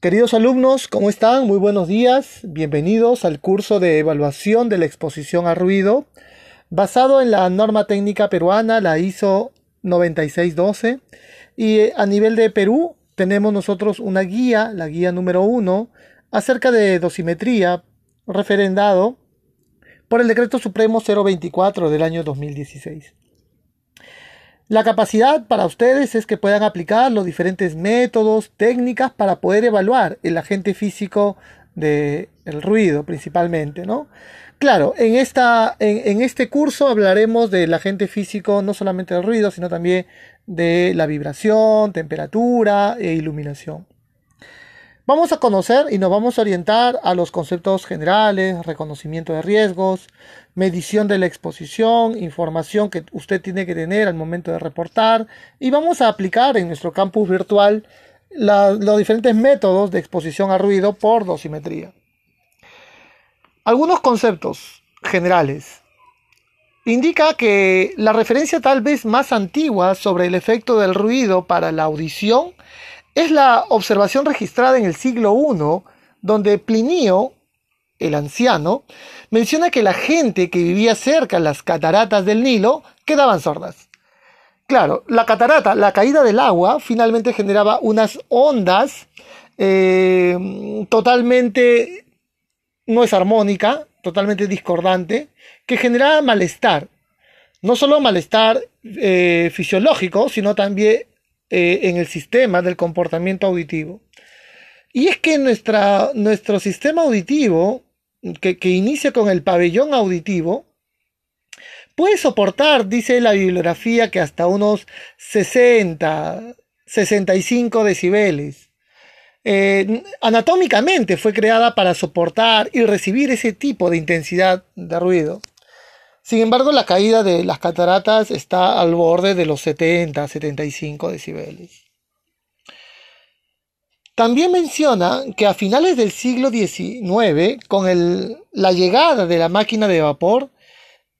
Queridos alumnos, ¿cómo están? Muy buenos días. Bienvenidos al curso de evaluación de la exposición a ruido, basado en la norma técnica peruana, la ISO 9612. Y eh, a nivel de Perú, tenemos nosotros una guía, la guía número 1, acerca de dosimetría, referendado por el Decreto Supremo 024 del año 2016. La capacidad para ustedes es que puedan aplicar los diferentes métodos, técnicas para poder evaluar el agente físico del ruido principalmente, ¿no? Claro, en, esta, en, este curso hablaremos del agente físico no solamente del ruido, sino también de la vibración, temperatura e iluminación. Vamos a conocer y nos vamos a orientar a los conceptos generales, reconocimiento de riesgos, medición de la exposición, información que usted tiene que tener al momento de reportar y vamos a aplicar en nuestro campus virtual los diferentes métodos de exposición a ruido por dosimetría. Algunos conceptos generales. Indica que la referencia tal vez más antigua sobre el efecto del ruido para la audición es la observación registrada en el siglo I, donde Plinio, el anciano, menciona que la gente que vivía cerca de las cataratas del Nilo quedaban sordas. Claro, la catarata, la caída del agua, finalmente generaba unas ondas eh, totalmente, no es armónica, totalmente discordante, que generaba malestar. No solo malestar eh, fisiológico, sino también eh, en el sistema del comportamiento auditivo. Y es que nuestro sistema auditivo, que, que inicia con el pabellón auditivo, puede soportar, dice la bibliografía, que hasta unos 60, 65 decibeles. Eh, anatómicamente fue creada para soportar y recibir ese tipo de intensidad de ruido. Sin embargo, la caída de las cataratas está al borde de los 70, 75 decibeles. También menciona que a finales del siglo XIX, con la llegada de la máquina de vapor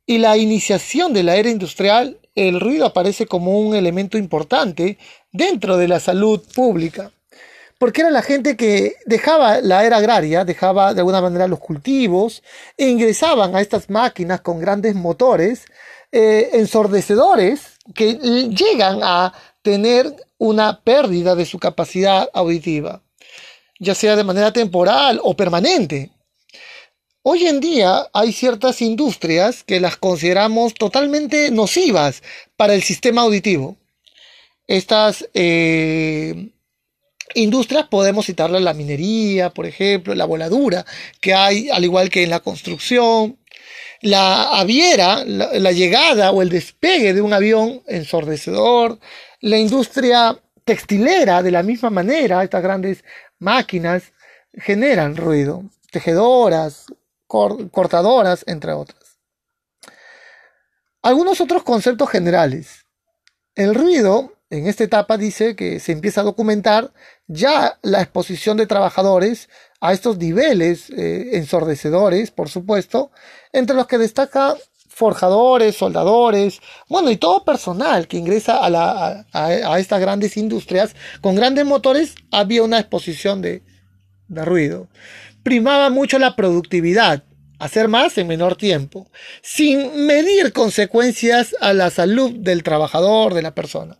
y la iniciación de la era industrial, el ruido aparece como un elemento importante dentro de la salud pública porque era la gente que dejaba la era agraria, dejaba de alguna manera los cultivos e ingresaban a estas máquinas con grandes motores eh, ensordecedores que llegan a tener una pérdida de su capacidad auditiva, ya sea de manera temporal o permanente. Hoy en día hay ciertas industrias que las consideramos totalmente nocivas para el sistema auditivo. Estas eh, Industrias podemos citarle la minería, por ejemplo, la voladura que hay, al igual que en la construcción, la aviera, la, llegada o el despegue de un avión ensordecedor, la industria textilera de la misma manera, estas grandes máquinas generan ruido, tejedoras, cortadoras, entre otras. Algunos otros conceptos generales. El ruido en esta etapa dice que se empieza a documentar ya la exposición de trabajadores a estos niveles eh, ensordecedores, por supuesto, entre los que destaca forjadores, soldadores, bueno, y todo personal que ingresa a, estas grandes industrias con grandes motores, había una exposición de, de ruido. Primaba mucho la productividad, hacer más en menor tiempo, sin medir consecuencias a la salud del trabajador, de la persona.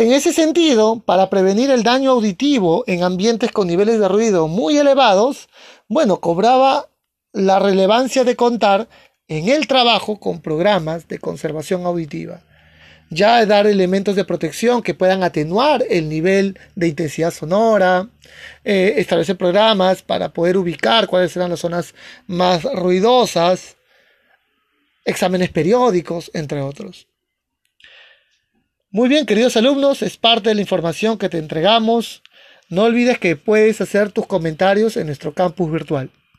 En ese sentido, para prevenir el daño auditivo en ambientes con niveles de ruido muy elevados, bueno, cobraba la relevancia de contar en el trabajo con programas de conservación auditiva. Ya dar elementos de protección que puedan atenuar el nivel de intensidad sonora, eh, establecer programas para poder ubicar cuáles serán las zonas más ruidosas, exámenes periódicos, entre otros. Muy bien, queridos alumnos, es parte de la información que te entregamos. No olvides que puedes hacer tus comentarios en nuestro campus virtual.